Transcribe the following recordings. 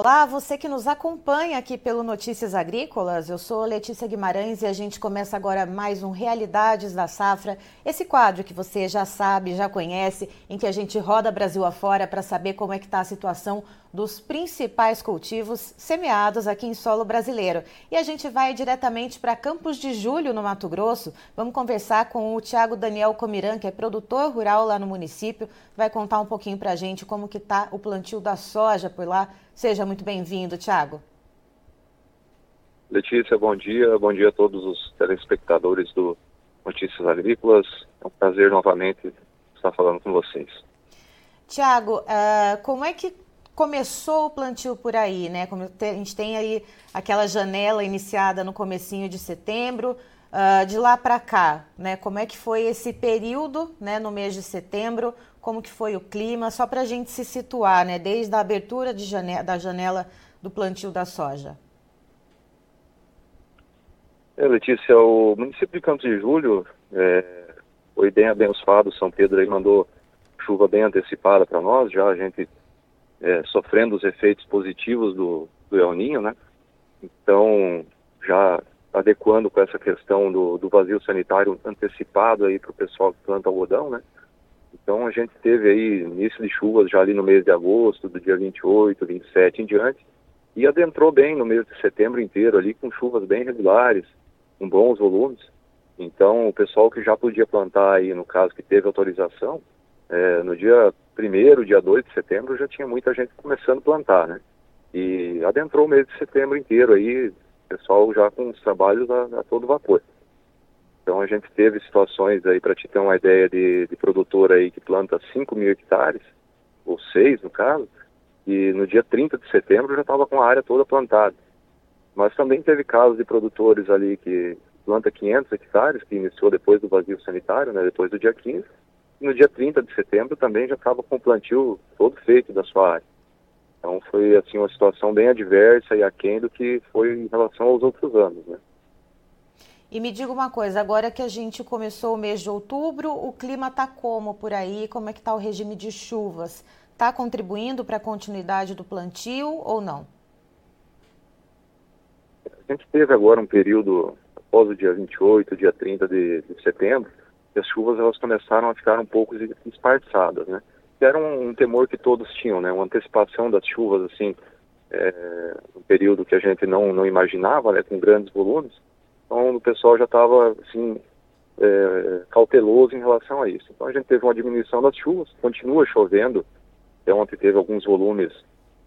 Olá, você que nos acompanha aqui pelo Notícias Agrícolas. Eu sou Letícia Guimarães e a gente começa agora mais um Realidades da Safra. Esse quadro que você já sabe, já conhece, em que a gente roda Brasil afora para saber como é que está a situação dos principais cultivos semeados aqui em solo brasileiro. E a gente vai diretamente para Campos de Julho, no Mato Grosso. Vamos conversar com o Tiago Daniel Comiran, que é produtor rural lá no município. Vai contar um pouquinho para a gente como que está o plantio da soja por lá. Seja muito bem-vindo, Tiago. Letícia, bom dia. Bom dia a todos os telespectadores do Notícias Agrícolas. É um prazer novamente estar falando com vocês. Tiago, uh, como é que começou o plantio por aí, né? A gente tem aí aquela janela iniciada no comecinho de setembro, uh, de lá para cá, né? Como é que foi esse período, né? No mês de setembro, como que foi o clima, só para a gente se situar, né? Desde a abertura de janela, da janela do plantio da soja. É, Letícia, o município de Campos de Julho é, foi bem abençoado, São Pedro aí mandou chuva bem antecipada para nós, já a gente é, sofrendo os efeitos positivos do, do El Ninho, né? Então, já adequando com essa questão do, do vazio sanitário antecipado aí para o pessoal que planta algodão, né? Então, a gente teve aí início de chuvas já ali no mês de agosto, do dia 28, 27 em diante, e adentrou bem no mês de setembro inteiro ali, com chuvas bem regulares, com bons volumes. Então, o pessoal que já podia plantar aí, no caso que teve autorização, é, no dia primeiro, dia 2 de setembro, já tinha muita gente começando a plantar, né? E adentrou o mês de setembro inteiro aí, pessoal já com os trabalhos a, a todo vapor. Então a gente teve situações aí, para te ter uma ideia, de, de produtor aí que planta 5 mil hectares, ou 6 no caso, e no dia 30 de setembro já estava com a área toda plantada. Mas também teve casos de produtores ali que planta 500 hectares, que iniciou depois do vazio sanitário, né, depois do dia 15, no dia 30 de setembro também já estava com o plantio todo feito da sua área. Então foi assim uma situação bem adversa e aquém do que foi em relação aos outros anos, né? E me diga uma coisa, agora que a gente começou o mês de outubro, o clima está como por aí? Como é que está o regime de chuvas? Está contribuindo para a continuidade do plantio ou não? A gente teve agora um período, após o dia 28, dia 30 de, de setembro, as chuvas elas começaram a ficar um pouco esparçadas, né? Era um, um temor que todos tinham, né? Uma antecipação das chuvas, assim, é, um período que a gente não, não imaginava, né? Com grandes volumes. Então, o pessoal já estava, assim, é, cauteloso em relação a isso. Então, a gente teve uma diminuição das chuvas, continua chovendo. Então, ontem teve alguns volumes,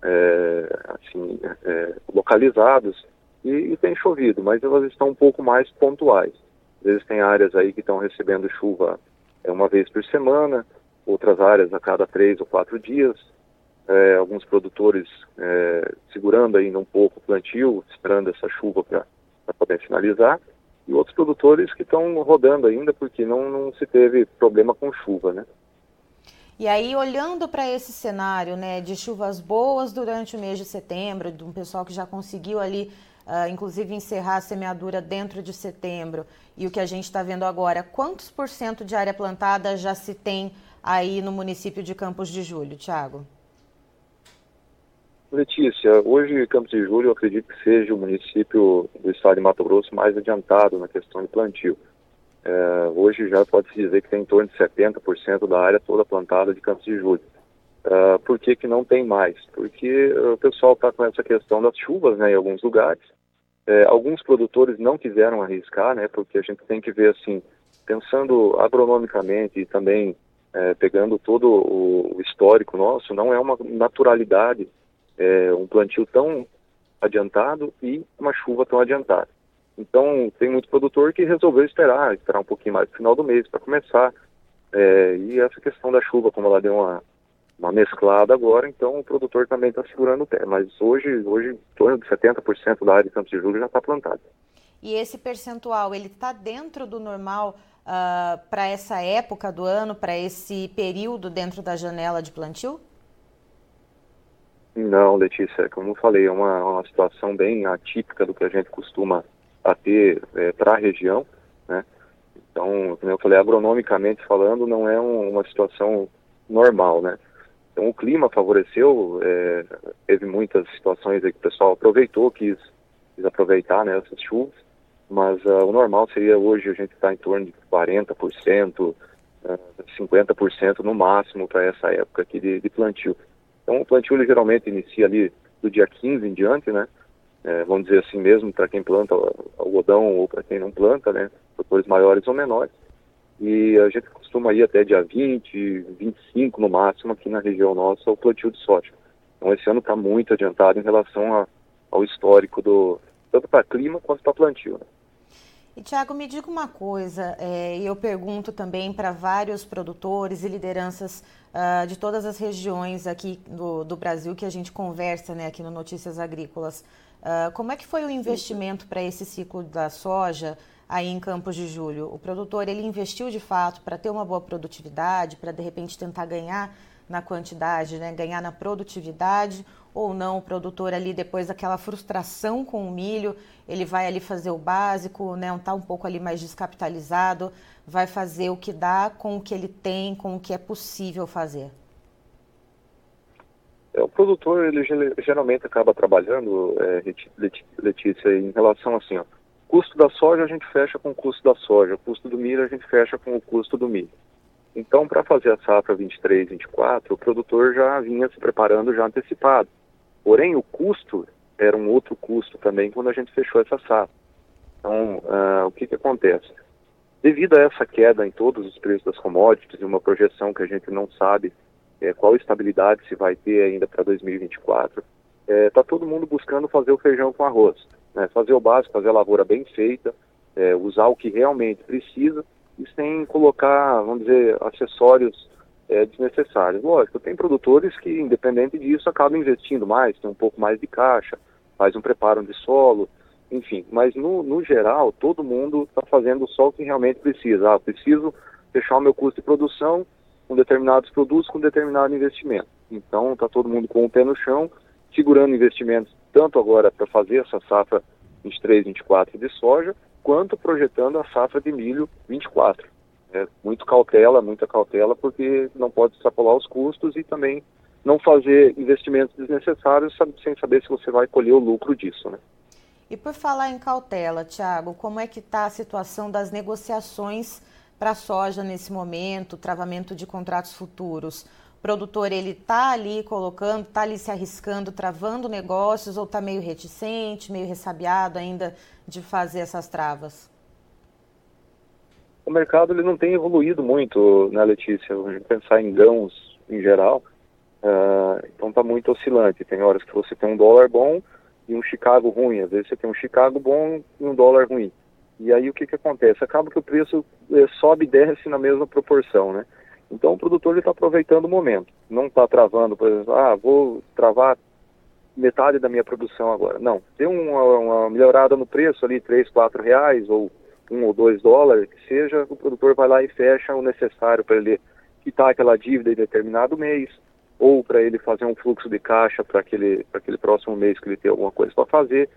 é, assim, é, localizados e, e tem chovido, mas elas estão um pouco mais pontuais. Vezes tem áreas aí que estão recebendo chuva é, uma vez por semana, outras áreas a cada três ou quatro dias. É, alguns produtores é, segurando ainda um pouco o plantio, esperando essa chuva para poder finalizar, e outros produtores que estão rodando ainda porque não, não se teve problema com chuva, né? E aí, olhando para esse cenário né, de chuvas boas durante o mês de setembro, de um pessoal que já conseguiu ali uh, inclusive encerrar a semeadura dentro de setembro, e o que a gente está vendo agora, quantos por cento de área plantada já se tem aí no município de Campos de Julho, Tiago? Letícia, hoje Campos de Julho eu acredito que seja o município do estado de Mato Grosso mais adiantado na questão de plantio. É, hoje já pode-se dizer que tem em torno de 70% da área toda plantada de Campos de Julho. Uh, por que, que não tem mais? Porque o pessoal está com essa questão das chuvas né, em alguns lugares. É, alguns produtores não quiseram arriscar, né, porque a gente tem que ver assim, pensando agronomicamente e também é, pegando todo o, histórico nosso, não é uma naturalidade é, um plantio tão adiantado e uma chuva tão adiantada. Então, tem muito produtor que resolveu esperar, esperar um pouquinho mais no final do mês para começar. É, e essa questão da chuva, como ela deu uma, uma mesclada agora, então o produtor também está segurando o pé. Mas hoje, hoje, em torno de 70% da área de Campos de Julho já está plantada. E esse percentual, ele está dentro do normal uh, ah, para essa época do ano, para esse período dentro da janela de plantio? Não, Letícia, como eu falei, é uma, uma situação bem atípica do que a gente costuma ter é, para a região, né? Então, como eu falei, agronomicamente falando, não é um, uma situação normal, né? Então o clima favoreceu, é, teve muitas situações que o pessoal aproveitou, quis, quis aproveitar né, essas chuvas, mas uh, o normal seria hoje a gente estar tá em torno de 40%, uh, 50% no máximo para essa época aqui de, de, plantio. Então o plantio ele, geralmente inicia ali do dia 15 em diante, né? É, vamos dizer assim mesmo, para quem planta algodão ou para quem não planta, né? Produtores maiores ou menores. E a gente costuma ir até dia 20, 25 no máximo aqui na região nossa o plantio de soja. Então esse ano está muito adiantado em relação a, ao histórico do tanto para clima quanto para plantio. Né? E Tiago, me diga uma coisa, é, e eu pergunto também para vários produtores e lideranças uh, de todas as regiões aqui do, do, Brasil que a gente conversa né, aqui no Notícias Agrícolas. Uh, como é que foi o investimento para esse ciclo da soja? Aí em Campos de Julho? O produtor ele investiu de fato para ter uma boa produtividade, para de repente tentar ganhar na quantidade, né, ganhar na produtividade ou não o produtor ali depois daquela frustração com o milho, ele vai ali fazer o básico, né, tá um pouco ali mais descapitalizado, vai fazer o que dá com o que ele tem, com o que é possível fazer. É, o produtor ele geralmente acaba trabalhando, é, Letícia, em relação assim, ó, custo da soja a gente fecha com o custo da soja, o custo do milho a gente fecha com o custo do milho. Então, para fazer a safra 23, 24, o produtor já vinha se preparando já antecipado. Porém, o custo era um outro custo também quando a gente fechou essa safra. Então, uh, o que, que acontece? Devido a essa queda em todos os preços das commodities e uma projeção que a gente não sabe é, qual estabilidade se vai ter ainda para 2024, está é, tá todo mundo buscando fazer o feijão com arroz né, fazer o básico, fazer a lavoura bem feita, é, usar o que realmente precisa e sem colocar, vamos dizer, acessórios é, desnecessários. Lógico, tem produtores que, independente disso, acabam investindo mais, tem um pouco mais de caixa, faz um preparo de solo, enfim. Mas, no, no geral, todo mundo está fazendo só o que realmente precisa. Ah, preciso fechar o meu custo de produção com determinados produtos, com determinado investimento. Então, está todo mundo com o pé no chão, segurando investimentos tanto agora para fazer essa safra 23, 24 de soja, quanto projetando a safra de milho 24. É, muito cautela, muita cautela, porque não pode extrapolar os custos e também não fazer investimentos desnecessários sem saber se você vai colher o lucro disso, né? E por falar em cautela, Tiago, como é que está a situação das negociações para a soja nesse momento, travamento de contratos futuros? Produtor ele tá ali colocando, tá ali se arriscando, travando negócios ou tá meio reticente, meio ressabiado ainda de fazer essas travas? O mercado ele não tem evoluído muito, né, Letícia? Gente pensar em grãos em geral, uh, então está muito oscilante. Tem horas que você tem um dólar bom e um Chicago ruim. Às vezes você tem um Chicago bom e um dólar ruim. E aí o que que acontece? Acaba que o preço eh, sobe e desce na mesma proporção, né? Então o produtor está aproveitando o momento, não está travando, por exemplo, ah, vou travar metade da minha produção agora. Não, deu uma, uma melhorada no preço ali, 3, 4 reais ou um ou dois dólares, que seja, o produtor vai lá e fecha o necessário para ele quitar aquela dívida em determinado mês, ou para ele fazer um fluxo de caixa para aquele, aquele próximo mês que ele tem alguma coisa para fazer.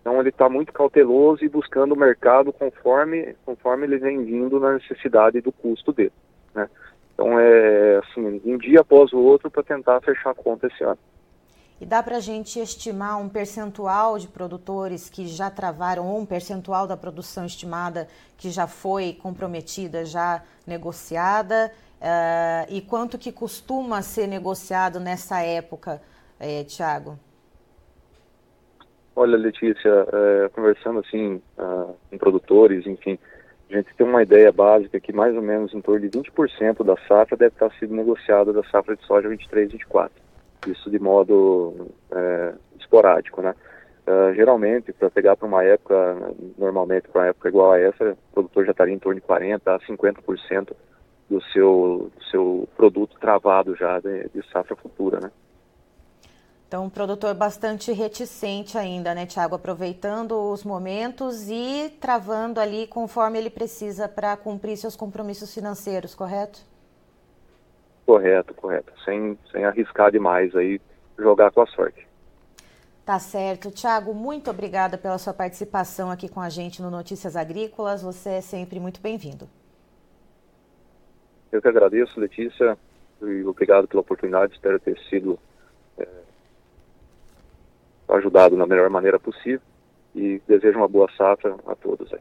Então ele está muito cauteloso e buscando o mercado conforme, conforme ele vem vindo na necessidade do custo dele. Né? Então é assim, um dia após o outro para tentar fechar a conta esse ano. E dá para a gente estimar um percentual de produtores que já travaram, ou um percentual da produção estimada que já foi comprometida, já negociada? Uh, e quanto que costuma ser negociado nessa época, eh, Tiago? Olha, Letícia, é, conversando assim uh, com produtores, enfim, a gente tem uma ideia básica que mais ou menos em torno de 20% da safra deve estar sendo negociada da safra de soja 23 24. Isso de modo é, esporádico, né? Uh, geralmente, para pegar para uma época, normalmente para uma época igual a essa, o produtor já estaria em torno de 40% a 50% do seu, do seu produto travado já de, de safra futura, né? Então, um produtor bastante reticente ainda, né, Tiago? Aproveitando os momentos e travando ali conforme ele precisa para cumprir seus compromissos financeiros, correto? Correto, correto. Sem, sem arriscar demais aí, jogar com a sorte. Tá certo. Tiago, muito obrigada pela sua participação aqui com a gente no Notícias Agrícolas. Você é sempre muito bem-vindo. Eu que agradeço, Letícia, e obrigado pela oportunidade. Espero ter sido é, ajudado na melhor maneira possível e desejo uma boa safra a todos aí.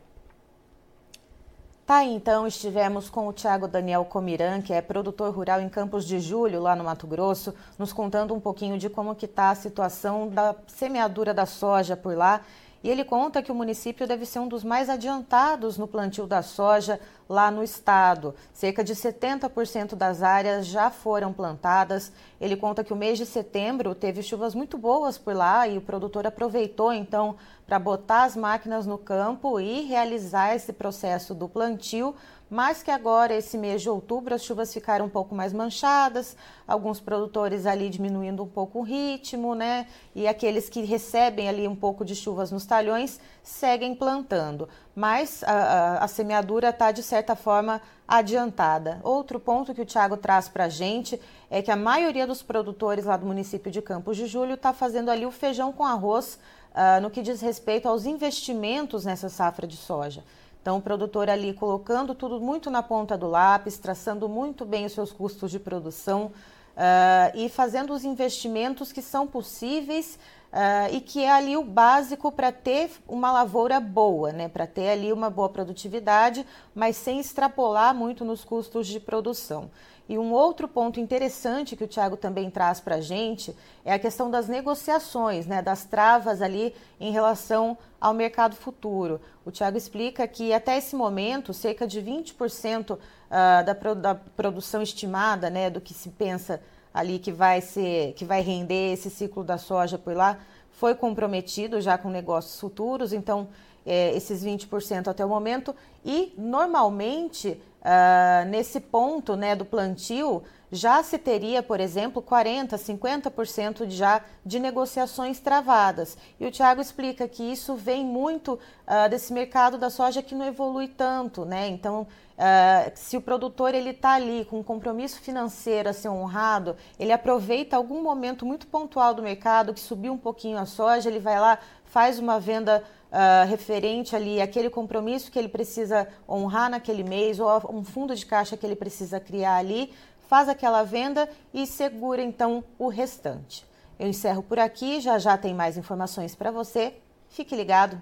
Tá, então estivemos com o Tiago Daniel Comiran, que é produtor rural em Campos de Julho, lá no Mato Grosso, nos contando um pouquinho de como que está a situação da semeadura da soja por lá e ele conta que o município deve ser um dos mais adiantados no plantio da soja lá no estado. Cerca de 70% das áreas já foram plantadas. Ele conta que o mês de setembro teve chuvas muito boas por lá e o produtor aproveitou então para botar as máquinas no campo e realizar esse processo do plantio mas que agora, esse mês de outubro, as chuvas ficaram um pouco mais manchadas, alguns produtores ali diminuindo um pouco o ritmo, né? E aqueles que recebem ali um pouco de chuvas nos talhões seguem plantando. Mas a, a, a semeadura está, de certa forma, adiantada. Outro ponto que o Tiago traz para a gente é que a maioria dos produtores lá do município de Campos de Julho está fazendo ali o feijão com arroz uh, no que diz respeito aos investimentos nessa safra de soja. Então, o produtor ali colocando tudo muito na ponta do lápis, traçando muito bem os seus custos de produção uh, e fazendo os investimentos que são possíveis uh, e que é ali o básico para ter uma lavoura boa, né? para ter ali uma boa produtividade, mas sem extrapolar muito nos custos de produção. E um outro ponto interessante que o Tiago também traz para a gente é a questão das negociações, né, das travas ali em relação ao mercado futuro. O Tiago explica que até esse momento, cerca de 20% ah, da, da produção estimada, né, do que se pensa ali que vai ser, que vai render esse ciclo da soja por lá, foi comprometido já com negócios futuros, então é, esses 20% até o momento, e normalmente uh, nesse ponto né, do plantio, já se teria, por exemplo, 40%, 50% já de negociações travadas. E o Tiago explica que isso vem muito uh, desse mercado da soja que não evolui tanto, né? Então, uh, se o produtor ele está ali com um compromisso financeiro a ser honrado, ele aproveita algum momento muito pontual do mercado que subiu um pouquinho a soja, ele vai lá, faz uma venda uh, referente ali àquele compromisso que ele precisa honrar naquele mês ou um fundo de caixa que ele precisa criar ali, faz aquela venda e segura então o restante. Eu encerro por aqui, já já tem mais informações para você. Fique ligado.